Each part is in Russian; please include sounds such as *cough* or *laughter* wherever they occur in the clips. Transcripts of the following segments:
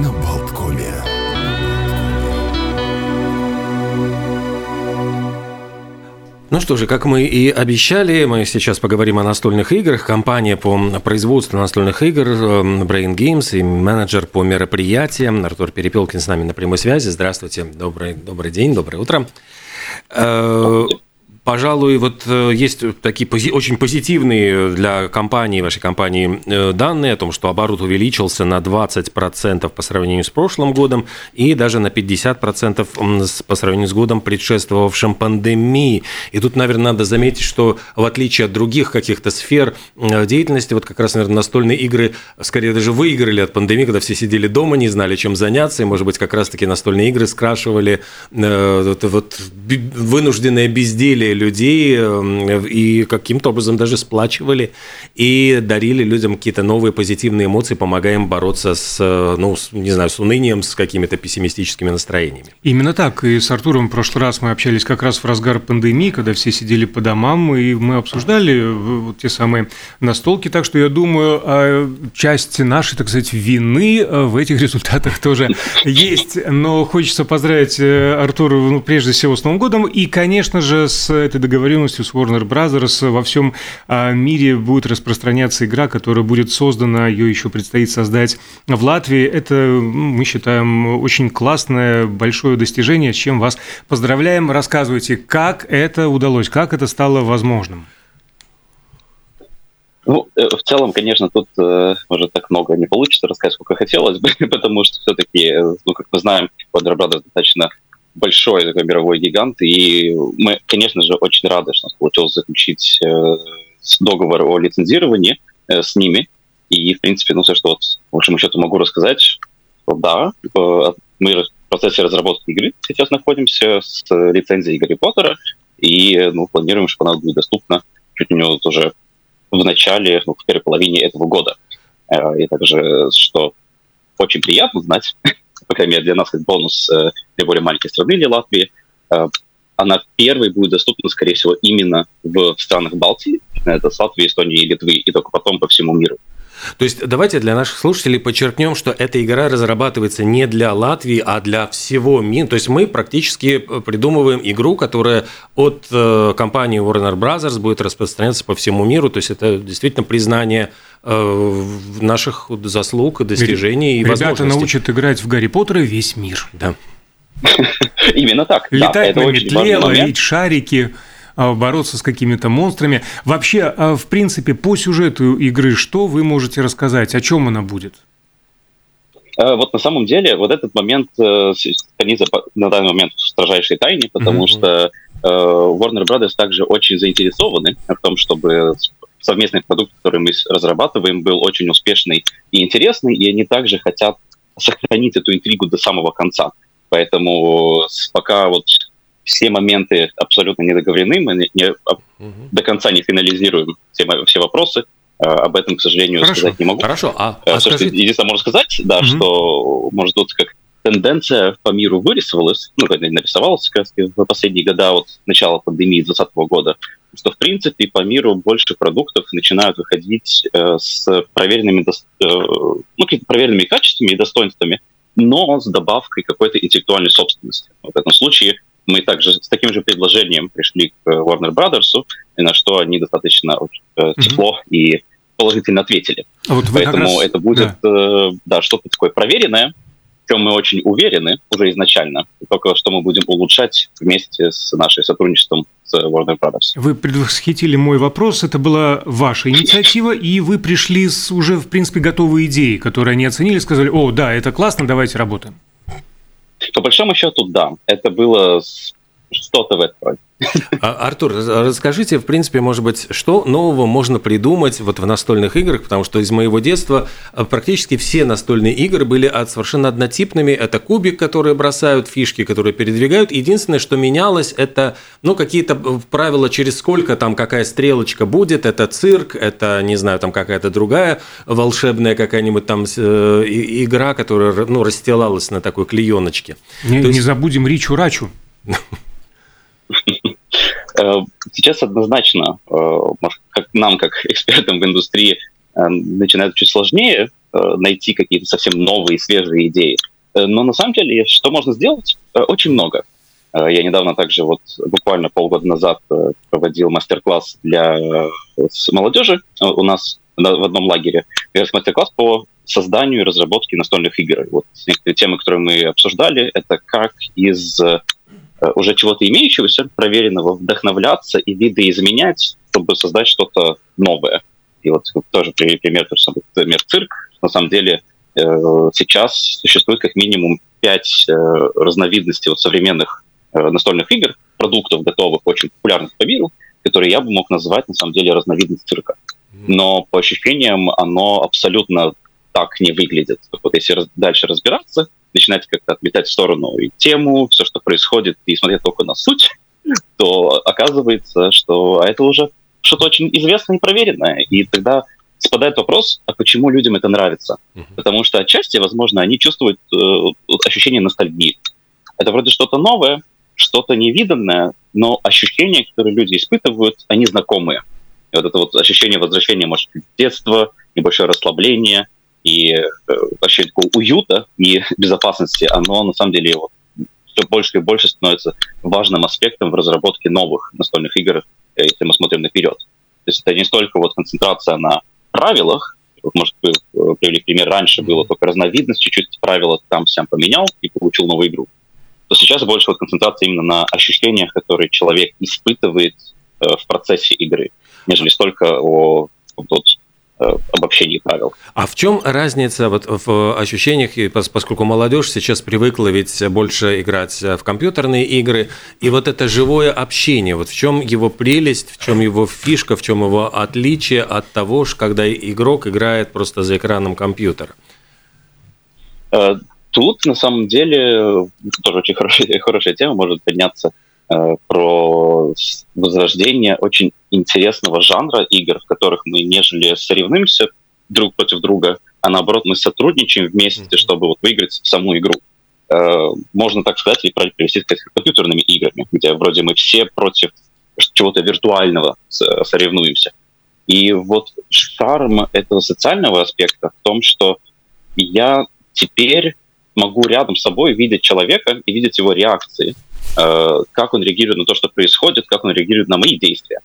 на Болткоме. Ну что же, как мы и обещали, мы сейчас поговорим о настольных играх. Компания по производству настольных игр эм, Brain Games и менеджер по мероприятиям Артур Перепелкин с нами на прямой связи. Здравствуйте, добрый, добрый день, доброе утро. Э, Пожалуй, вот э, есть такие пози- очень позитивные для компании, вашей компании, э, данные о том, что оборот увеличился на 20% по сравнению с прошлым годом и даже на 50% по сравнению с годом, предшествовавшим пандемии. И тут, наверное, надо заметить, что в отличие от других каких-то сфер э, деятельности, вот как раз, наверное, настольные игры скорее даже выиграли от пандемии, когда все сидели дома, не знали, чем заняться, и, может быть, как раз-таки настольные игры скрашивали вот, вот вынужденное безделие людей эм, и каким-то образом даже сплачивали и дарили людям какие-то новые позитивные эмоции, помогая им бороться с, э, ну, с, не знаю, с унынием, с какими-то пессимистическими настроениями. Именно так. И с Артуром в прошлый раз мы общались как раз в разгар пандемии, когда все сидели по домам, и мы обсуждали э, вот те самые настолки. Так что я думаю, а, часть нашей, так сказать, вины э, в этих результатах тоже есть. Но хочется поздравить Артура, ну, прежде всего, с Новым годом. И, конечно же, с этой договоренностью с Warner Brothers во всем а, мире будет распространяться игра, которая будет создана, ее еще предстоит создать в Латвии. Это, мы считаем, очень классное, большое достижение, с чем вас поздравляем. Рассказывайте, как это удалось, как это стало возможным? Ну, э, в целом, конечно, тут э, может так много не получится рассказать, сколько хотелось бы, *laughs* потому что все-таки, э, ну, как мы знаем, Warner Brothers достаточно большой такой мировой гигант, и мы, конечно же, очень рады, что у нас получилось заключить э, договор о лицензировании э, с ними. И, в принципе, ну, все, что вот, в общем счету могу рассказать, что да, э, мы в процессе разработки игры сейчас находимся с лицензией Гарри Поттера, и ну, планируем, что она будет доступна чуть ли не вот уже в начале, ну, в первой половине этого года. И также, что очень приятно знать, *laughs* по крайней мере, для нас как бонус э, для более маленькой страны, для Латвии, э, она первой будет доступна, скорее всего, именно в странах Балтии, это с Латвии, Эстонии и Литвы, и только потом по всему миру. То есть давайте для наших слушателей подчеркнем, что эта игра разрабатывается не для Латвии, а для всего мира. То есть мы практически придумываем игру, которая от э, компании Warner Brothers будет распространяться по всему миру. То есть это действительно признание Э, наших заслуг, достижений и Ребята возможностей. научат играть в Гарри Поттера весь мир. Да. *laughs* Именно так. Летать на метле, ловить шарики а, бороться с какими-то монстрами. Вообще, а, в принципе, по сюжету игры что вы можете рассказать? О чем она будет? Э, вот на самом деле вот этот момент э, хранится на данный момент в строжайшей тайне, потому mm-hmm. что Warner Brothers также очень заинтересованы в том, чтобы совместный продукт, который мы разрабатываем, был очень успешный и интересный, и они также хотят сохранить эту интригу до самого конца. Поэтому пока вот все моменты абсолютно не договорены, мы не, не, угу. до конца не финализируем все, все вопросы. А, об этом, к сожалению, Хорошо. сказать не могу. Хорошо, а, а Все, скажите... единственное, можно сказать, да, угу. что может быть как тенденция по миру вырисовалась, ну, нарисовалась как раз в последние года, вот начала пандемии 2020 года, что, в принципе, по миру больше продуктов начинают выходить э, с проверенными, э, ну, проверенными качествами и достоинствами, но с добавкой какой-то интеллектуальной собственности. В этом случае мы также с таким же предложением пришли к Warner Brothers, и на что они достаточно э, тепло mm-hmm. и положительно ответили. А вот Поэтому раз... это будет да. Э, да, что-то такое проверенное, чем мы очень уверены уже изначально, только что мы будем улучшать вместе с нашим сотрудничеством с Warner Brothers. Вы предвосхитили мой вопрос, это была ваша инициатива, и вы пришли с уже, в принципе, готовой идеей, которую они оценили, сказали, о, да, это классно, давайте работаем. По большому счету, да, это было что-то в этом а, Артур, расскажите, в принципе, может быть, что нового можно придумать вот в настольных играх, потому что из моего детства а, практически все настольные игры были от совершенно однотипными. Это кубик, которые бросают, фишки, которые передвигают. Единственное, что менялось, это ну, какие-то э, правила, через сколько там какая стрелочка будет. Это цирк, это, не знаю, там какая-то другая волшебная какая-нибудь там э, игра, которая ну, расстилалась на такой клееночке. Не, есть... не забудем Ричу-Рачу. Э, *laughs* сейчас однозначно, э, нам, как *laughs* экспертам в индустрии, э, начинает чуть сложнее найти какие-то совсем новые, свежие идеи. Но на самом деле, что можно сделать? Очень много. Я недавно также, вот буквально полгода назад проводил мастер-класс для молодежи у нас в одном лагере. Мастер-класс по созданию и разработке настольных игр. Вот темы, которые мы обсуждали, это как из э, уже чего-то имеющегося, проверенного, вдохновляться и видоизменять, чтобы создать что-то новое. И вот тоже пример, самый цирк. На самом деле э, сейчас существует как минимум пять э, разновидностей вот современных настольных игр, продуктов готовых, очень популярных по миру, которые я бы мог назвать на самом деле разновидность цирка. Но по ощущениям оно абсолютно так не выглядит. Вот если раз, дальше разбираться, начинать как-то отметать в сторону и тему, все, что происходит, и смотреть только на суть, *laughs* то оказывается, что это уже что-то очень известное и проверенное. И тогда спадает вопрос, а почему людям это нравится? Потому что отчасти, возможно, они чувствуют э, ощущение ностальгии. Это вроде что-то новое, что-то невиданное, но ощущения, которые люди испытывают, они знакомые. И вот это вот ощущение возвращения, может быть, детства, небольшое расслабление – и э, вообще такого уюта и *laughs* безопасности, оно на самом деле вот, все больше и больше становится важным аспектом в разработке новых настольных игр, э, если мы смотрим наперед. То есть это не столько вот концентрация на правилах, может, вы э, привели пример, раньше было только разновидность, чуть-чуть правила там сам поменял и получил новую игру, то сейчас больше вот концентрация именно на ощущениях, которые человек испытывает э, в процессе игры, нежели столько о вот, обобщении правил. А в чем разница вот в ощущениях, поскольку молодежь сейчас привыкла ведь больше играть в компьютерные игры, и вот это живое общение, вот в чем его прелесть, в чем его фишка, в чем его отличие от того, когда игрок играет просто за экраном компьютера? Э, тут, на самом деле, тоже очень хорошая, *laughs* хорошая тема, может подняться Э, про возрождение очень интересного жанра игр, в которых мы нежели соревнуемся друг против друга, а наоборот мы сотрудничаем вместе, чтобы вот выиграть саму игру. Э, можно так сказать, или привести к компьютерными играми, где вроде мы все против чего-то виртуального соревнуемся. И вот шарм этого социального аспекта в том, что я теперь могу рядом с собой видеть человека и видеть его реакции, Э, как он реагирует на то, что происходит, как он реагирует на мои действия.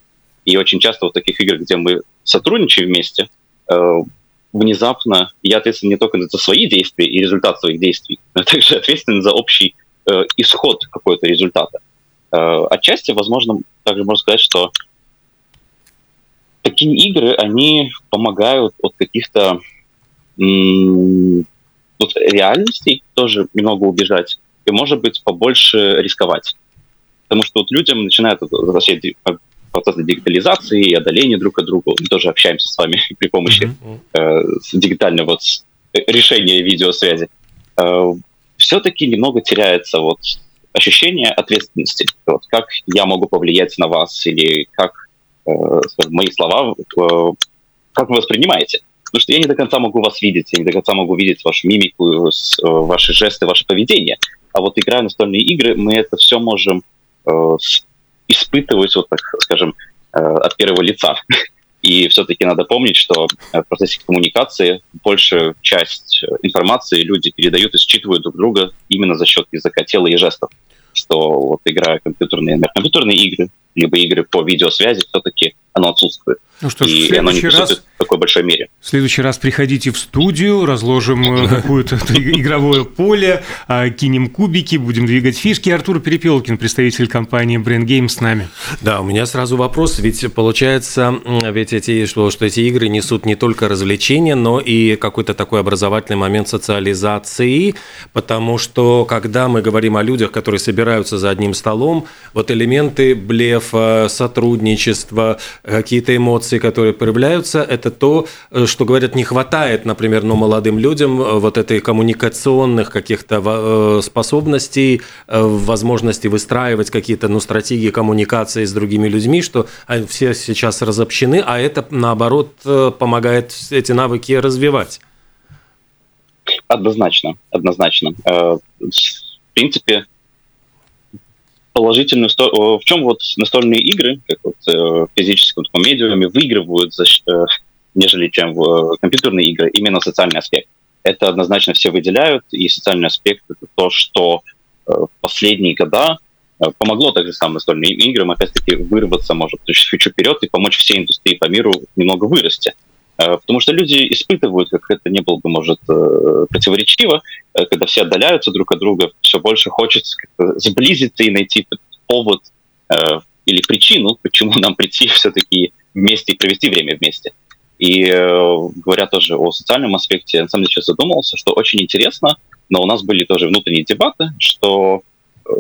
И очень часто в таких играх, где мы сотрудничаем вместе, э, внезапно я ответственен не только за свои действия и результат своих действий, но также ответственен за общий э, исход какого-то результата. Отчасти, возможно, также можно сказать, что такие игры, они помогают от каких-то вот, реальностей тоже немного убежать, и, может быть, побольше рисковать. Потому что вот людям начинают возвращать процесс дигитализации и одоления друг от друга. Мы тоже общаемся с вами *laughs* при помощи э, дигитального вот, решения видеосвязи. Э, все-таки немного теряется вот ощущение ответственности. Вот, как я могу повлиять на вас или как э, мои слова, э, как вы воспринимаете. Потому что я не до конца могу вас видеть, я не до конца могу видеть вашу мимику, э, ваши жесты, ваше поведение. А вот играя настольные игры, мы это все можем э, испытывать, вот так скажем, э, от первого лица. И все-таки надо помнить, что в процессе коммуникации большую часть информации люди передают и считывают друг друга именно за счет языка тела и жестов. Что вот играя компьютерные, компьютерные игры, либо игры по видеосвязи, все-таки оно отсутствует. Ну что ж, и в следующий раз... в такой большой мере. В следующий раз приходите в студию, разложим э, какое-то *laughs* игровое поле, а, кинем кубики, будем двигать фишки. Артур Перепелкин, представитель компании Brain Games с нами. Да, у меня сразу вопрос, ведь получается, ведь эти, что, что эти игры несут не только развлечения, но и какой-то такой образовательный момент социализации, потому что когда мы говорим о людях, которые собираются за одним столом, вот элементы блефа, сотрудничества, какие-то эмоции, которые проявляются, это то, э, что говорят, не хватает, например, ну, молодым людям э, вот этой коммуникационных каких-то э, способностей, возможности выстраивать какие-то ну, стратегии коммуникации с другими людьми, что все сейчас разобщены, а это, наоборот, помогает эти навыки развивать. Однозначно, однозначно. В принципе, положительную сторону. В чем вот настольные игры, как вот э, в физическом таком медиуме, выигрывают, за, э, нежели чем в компьютерные игры, именно социальный аспект. это однозначно все выделяют, и социальный аспект — это то, что в последние года помогло также самым настольным играм, опять-таки, вырваться, может, чуть-чуть вперед и помочь всей индустрии по миру немного вырасти. Потому что люди испытывают, как это не было бы, может, противоречиво, когда все отдаляются друг от друга, все больше хочется сблизиться и найти повод или причину, почему нам прийти *laughs* все-таки вместе и провести время вместе. И э, говоря тоже о социальном аспекте, на самом деле сейчас задумался, что очень интересно, но у нас были тоже внутренние дебаты, что, э,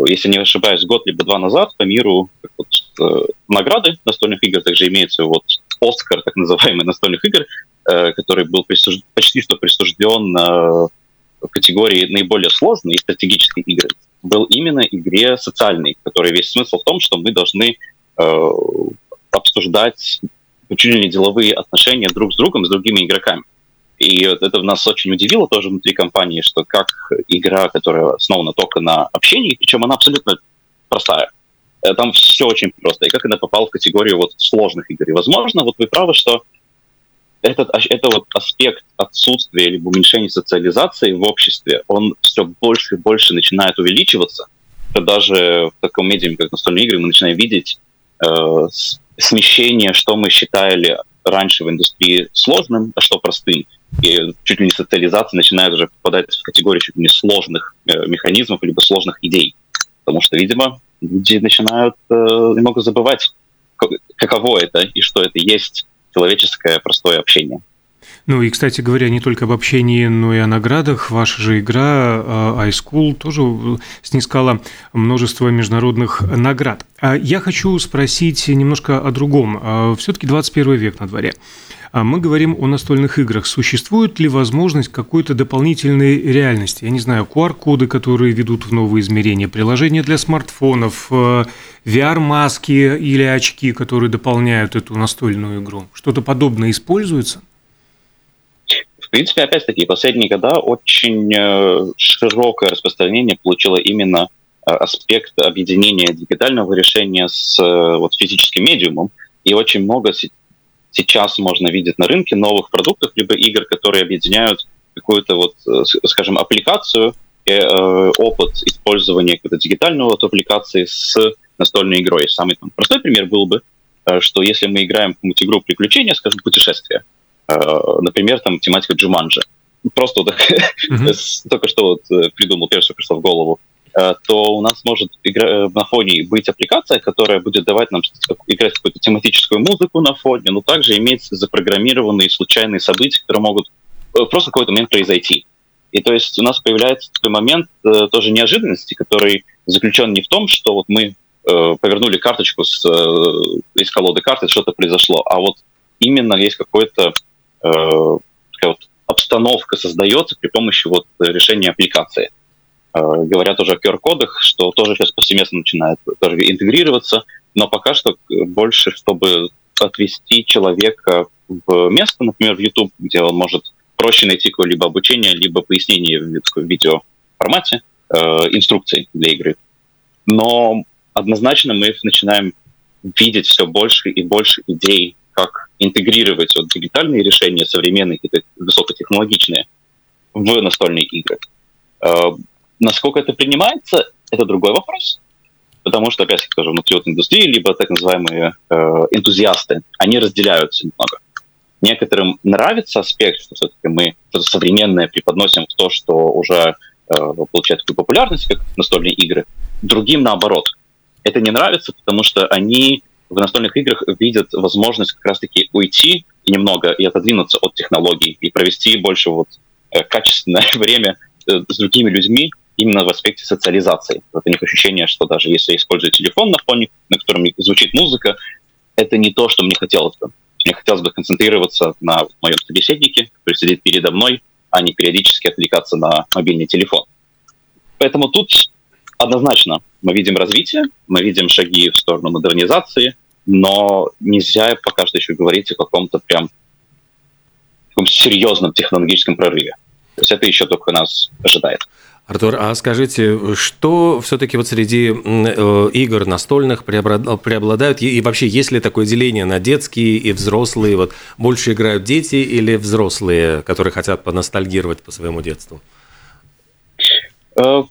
если не ошибаюсь, год либо два назад по миру вот, э, награды настольных игр также имеется вот Оскар, так называемый настольных игр, э, который был присуж... почти что присужден э, в категории наиболее сложные стратегические игры был именно игре социальной, которой весь смысл в том, что мы должны э, обсуждать чуть ли не деловые отношения друг с другом, с другими игроками. И это нас очень удивило тоже внутри компании, что как игра, которая основана только на общении, причем она абсолютно простая, э, там все очень просто. И как она попала в категорию вот сложных игр. И, возможно, вот вы правы, что этот, это вот аспект отсутствия либо уменьшения социализации в обществе, он все больше и больше начинает увеличиваться. Даже в таком медиуме, как настольные игры, мы начинаем видеть э, смещение, что мы считали раньше в индустрии сложным, а что простым. И чуть ли не социализация начинает уже попадать в категорию чуть ли не сложных э, механизмов, либо сложных идей. Потому что, видимо, люди начинают э, немного забывать, каково это и что это есть человеческое простое общение. Ну и, кстати говоря, не только об общении, но и о наградах. Ваша же игра а, iSchool тоже снискала множество международных наград. А я хочу спросить немножко о другом. А, Все-таки 21 век на дворе. А мы говорим о настольных играх. Существует ли возможность какой-то дополнительной реальности? Я не знаю, QR-коды, которые ведут в новые измерения, приложения для смартфонов, VR-маски э, или очки, которые дополняют эту настольную игру. Что-то подобное используется? В принципе, опять-таки, последние года очень э, широкое распространение получило именно э, аспект объединения дигитального решения с вот, физическим медиумом. И очень много сейчас можно видеть на рынке новых продуктов, либо игр, которые объединяют какую-то вот, э, скажем, аппликацию, э, опыт использования какой-то дигитального вот аппликации с настольной игрой. Самый там, простой пример был бы, э, что если мы играем в какую-нибудь игру приключения, скажем, путешествия, э, например, там тематика Джуманджи, просто вот mm-hmm. *laughs* только что вот э, придумал, первое, что пришло в голову, Э, то у нас может э, на фоне быть аппликация, которая будет давать нам играть какую-то тематическую музыку на фоне, но также иметь запрограммированные случайные события, которые могут э, просто в какой-то момент произойти. И то есть у нас появляется такой момент э, тоже неожиданности, который заключен не в том, что вот мы э, повернули карточку с, э, из колоды карты, что-то произошло, а вот именно есть какой-то э, такая вот обстановка создается при помощи вот решения аппликации. Э, говорят уже о QR-кодах, что тоже сейчас повсеместно начинает тоже интегрироваться, но пока что больше, чтобы отвести человека в место, например, в YouTube, где он может проще найти какое-либо обучение, либо пояснение в видео формате, э, инструкций для игры. Но однозначно мы начинаем видеть все больше и больше идей, как интегрировать вот дигитальные решения, современные, какие-то высокотехнологичные, в настольные игры. Э, Насколько это принимается, это другой вопрос. Потому что, опять-таки, тоже внутри вот индустрии, либо так называемые э, энтузиасты, они разделяются немного. Некоторым нравится аспект, что все-таки мы что-то современное преподносим в то, что уже э, получает такую популярность, как настольные игры. Другим наоборот. Это не нравится, потому что они в настольных играх видят возможность как раз-таки уйти немного и отодвинуться от технологий и провести больше вот э, качественное *laughs* время э, с другими людьми, именно в аспекте социализации. У них ощущение, что даже если я использую телефон на фоне, на котором звучит музыка, это не то, что мне хотелось бы. Мне хотелось бы концентрироваться на моем собеседнике, который сидит передо мной, а не периодически отвлекаться на мобильный телефон. Поэтому тут однозначно мы видим развитие, мы видим шаги в сторону модернизации, но нельзя пока что еще говорить о каком-то прям таком серьезном технологическом прорыве. То есть это еще только нас ожидает. Артур, а скажите, что все-таки вот среди э, игр настольных преобладают, и вообще есть ли такое деление на детские и взрослые? Вот больше играют дети или взрослые, которые хотят поностальгировать по своему детству? Э,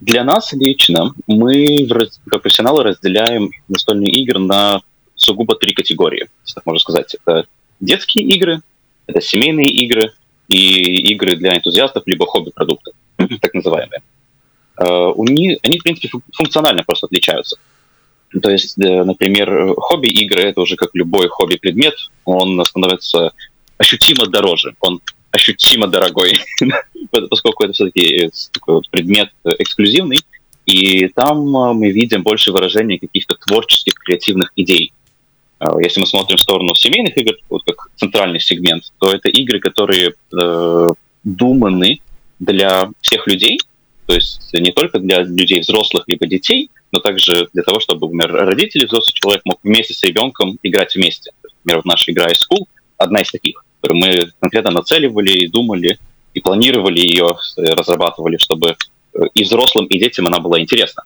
для нас лично мы, как профессионалы, разделяем настольные игры на сугубо три категории, так можно сказать. Это детские игры, это семейные игры и игры для энтузиастов, либо хобби-продукты. Так называемые, э, у них, они, в принципе, функционально просто отличаются. То есть, э, например, хобби-игры — это уже как любой хобби-предмет, он становится ощутимо дороже, он ощутимо дорогой, *laughs* поскольку это все-таки такой вот предмет эксклюзивный, и там э, мы видим больше выражения каких-то творческих, креативных идей. Если мы смотрим в сторону семейных игр, вот как центральный сегмент, то это игры, которые э, думаны для всех людей, то есть не только для людей взрослых либо детей, но также для того, чтобы, например, родители, взрослый человек мог вместе с ребенком играть вместе. Например, вот наша игра из School одна из таких, которую мы конкретно нацеливали и думали, и планировали ее, разрабатывали, чтобы э, и взрослым, и детям она была интересна.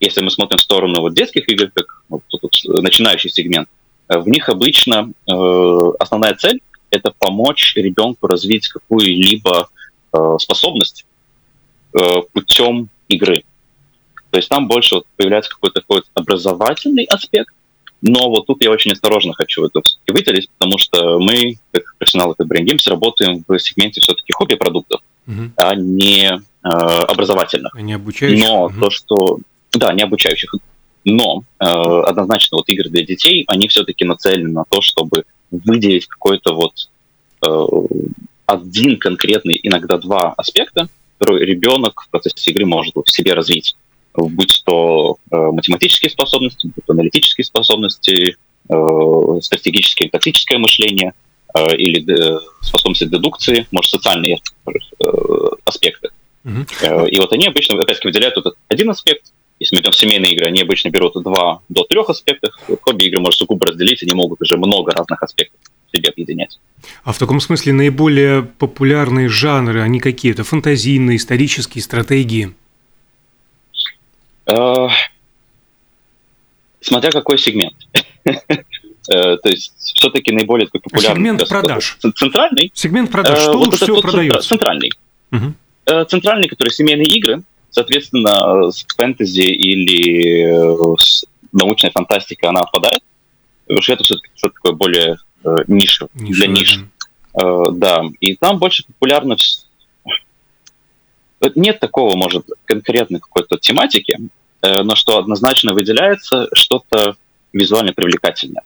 Если мы смотрим в сторону вот детских игр, как вот, вот, начинающий сегмент, э, в них обычно э, основная цель — это помочь ребенку развить какую-либо Э, способность э, путем игры. То есть там больше вот появляется какой-то такой образовательный аспект, но вот тут я очень осторожно хочу это все-таки выделить, потому что мы, как профессионалы как Brain Games, работаем в сегменте все-таки хобби-продуктов, угу. а не э, образовательных. А не обучающих. Но угу. то, что... Да, не обучающих. Но э, однозначно вот игры для детей, они все-таки нацелены на то, чтобы выделить какой-то вот э, один конкретный, иногда два аспекта, который ребенок в процессе игры может в себе развить. Будь то э, математические способности, будь то аналитические способности, э, стратегическое и тактическое мышление, э, или э, способности дедукции, может, социальные э, аспекты. Mm-hmm. И вот они обычно, опять-таки, выделяют этот один аспект, если мы идем в семейные игры, они обычно берут два до трех аспектов. Хобби-игры можно сугубо разделить, они могут уже много разных аспектов себе объединять. А в таком смысле наиболее популярные жанры, они какие? Это фантазийные, исторические, стратегии? Э, смотря какой сегмент. *laughs* Э, то есть все-таки наиболее популярный. Сегмент продаж. Центральный. Сегмент продаж. Что вот всего продается? Центральный. Центральный, который семейные игры, соответственно, с фэнтези или с научной фантастикой она отпадает. Потому что это все-таки что-то такое более э, нишу, нишу для ниш. Э, да, и там больше популярно... Нет такого, может, конкретной какой-то тематики, э, но что однозначно выделяется, что-то визуально привлекательное.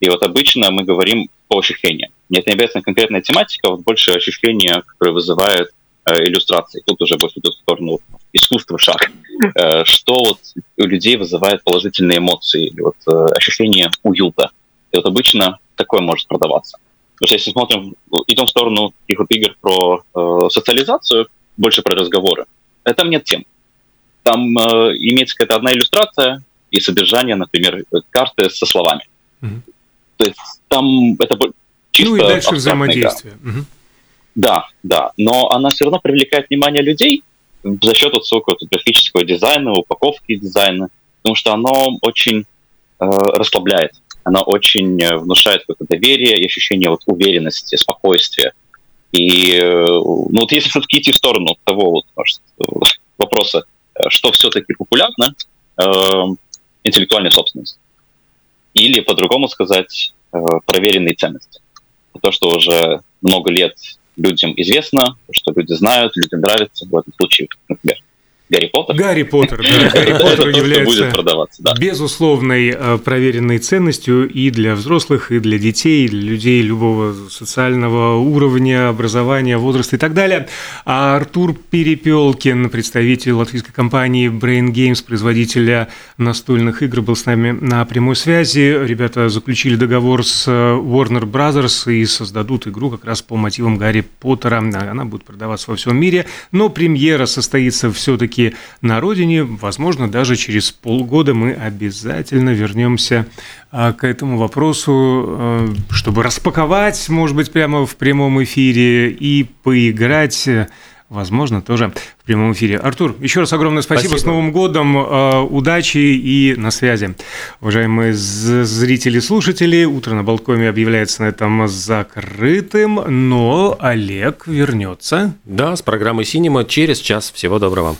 И вот обычно мы говорим по ощущениям. Нет, не обязательно конкретная тематика, а вот больше ощущения, которые вызывают э, иллюстрации. Тут уже больше идет в сторону искусства шаг. Э, что вот у людей вызывает положительные эмоции, вот э, ощущение уюта. И вот обычно такое может продаваться. Потому что если смотрим, идем в сторону таких вот игр про э, социализацию, больше про разговоры, э, там нет тем. Там э, имеется какая-то одна иллюстрация и содержание, например, карты со словами. Угу. То есть там это чисто Ну и дальше взаимодействие. Угу. Да, да. Но она все равно привлекает внимание людей за счет высокого графического дизайна, упаковки дизайна, потому что оно очень э, расслабляет она очень э, внушает какое-то доверие и ощущение вот уверенности, спокойствия. И э, ну, вот если все-таки идти в сторону того вот, может, вопроса, э, что все-таки популярно, э, интеллектуальная собственность. Или, по-другому сказать, э, проверенные ценности. То, что уже много лет людям известно, что люди знают, людям нравится, в этом случае, например, Гарри Поттер. Гарри Поттер, да. Гарри Поттер является безусловной э, проверенной ценностью и для взрослых, и для детей, и для людей любого социального уровня, образования, возраста и так далее. А Артур Перепелкин, представитель латвийской компании Brain Games, производителя настольных игр, был с нами на прямой связи. Ребята заключили договор с э, Warner Brothers и создадут игру как раз по мотивам Гарри Поттера. Она будет продаваться во всем мире, но премьера состоится все-таки все на родине. Возможно, даже через полгода мы обязательно вернемся а, к этому вопросу, а, чтобы распаковать, может быть, прямо в прямом эфире и поиграть возможно, тоже в прямом эфире. Артур, еще раз огромное спасибо. спасибо. С Новым годом. Э, удачи и на связи. Уважаемые зрители и слушатели, утро на Балкоме объявляется на этом закрытым, но Олег вернется. Да, с программой «Синема» через час. Всего доброго.